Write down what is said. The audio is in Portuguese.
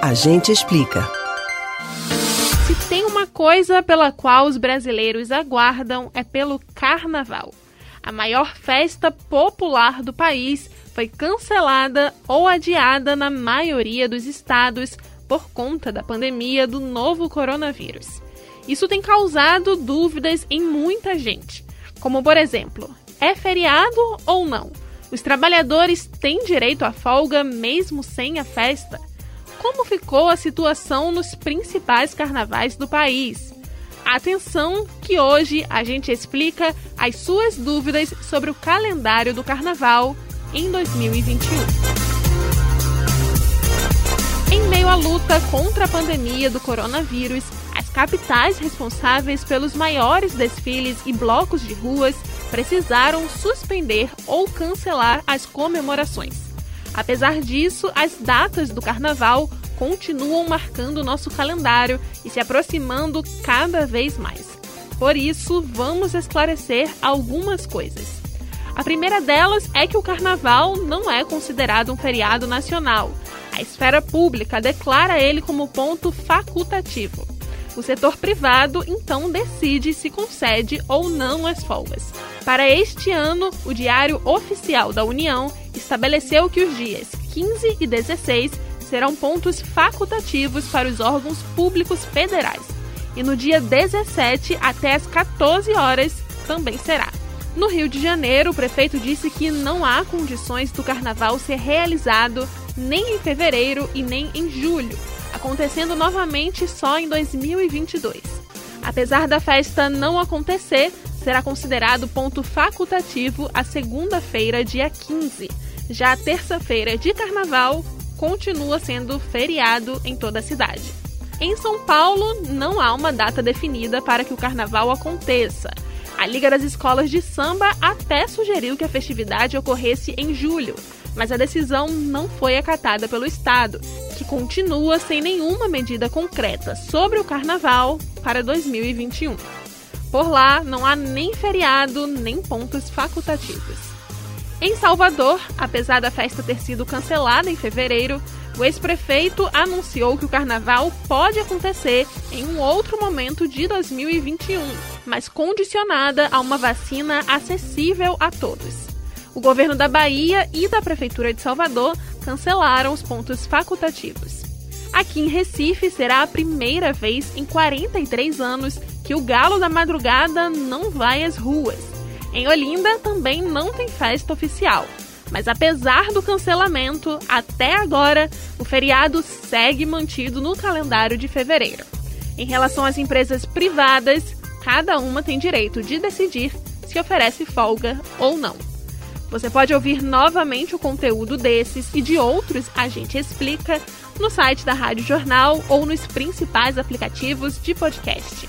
A gente explica. Se tem uma coisa pela qual os brasileiros aguardam é pelo carnaval. A maior festa popular do país foi cancelada ou adiada na maioria dos estados por conta da pandemia do novo coronavírus. Isso tem causado dúvidas em muita gente, como por exemplo, é feriado ou não? Os trabalhadores têm direito à folga mesmo sem a festa? Como ficou a situação nos principais carnavais do país? Atenção, que hoje a gente explica as suas dúvidas sobre o calendário do carnaval em 2021. Em meio à luta contra a pandemia do coronavírus, as capitais responsáveis pelos maiores desfiles e blocos de ruas precisaram suspender ou cancelar as comemorações. Apesar disso, as datas do carnaval continuam marcando nosso calendário e se aproximando cada vez mais. Por isso, vamos esclarecer algumas coisas. A primeira delas é que o carnaval não é considerado um feriado nacional. A esfera pública declara ele como ponto facultativo. O setor privado então decide se concede ou não as folgas. Para este ano, o Diário Oficial da União estabeleceu que os dias 15 e 16 serão pontos facultativos para os órgãos públicos federais. E no dia 17 até as 14 horas também será. No Rio de Janeiro, o prefeito disse que não há condições do carnaval ser realizado nem em fevereiro e nem em julho, acontecendo novamente só em 2022. Apesar da festa não acontecer, será considerado ponto facultativo a segunda-feira, dia 15. Já a terça-feira de carnaval continua sendo feriado em toda a cidade. Em São Paulo, não há uma data definida para que o carnaval aconteça. A Liga das Escolas de Samba até sugeriu que a festividade ocorresse em julho, mas a decisão não foi acatada pelo Estado, que continua sem nenhuma medida concreta sobre o carnaval para 2021. Por lá, não há nem feriado nem pontos facultativos. Em Salvador, apesar da festa ter sido cancelada em fevereiro, o ex-prefeito anunciou que o carnaval pode acontecer em um outro momento de 2021, mas condicionada a uma vacina acessível a todos. O governo da Bahia e da Prefeitura de Salvador cancelaram os pontos facultativos. Aqui em Recife será a primeira vez em 43 anos que o Galo da Madrugada não vai às ruas. Em Olinda também não tem festa oficial. Mas apesar do cancelamento, até agora, o feriado segue mantido no calendário de fevereiro. Em relação às empresas privadas, cada uma tem direito de decidir se oferece folga ou não. Você pode ouvir novamente o conteúdo desses e de outros A Gente Explica no site da Rádio Jornal ou nos principais aplicativos de podcast: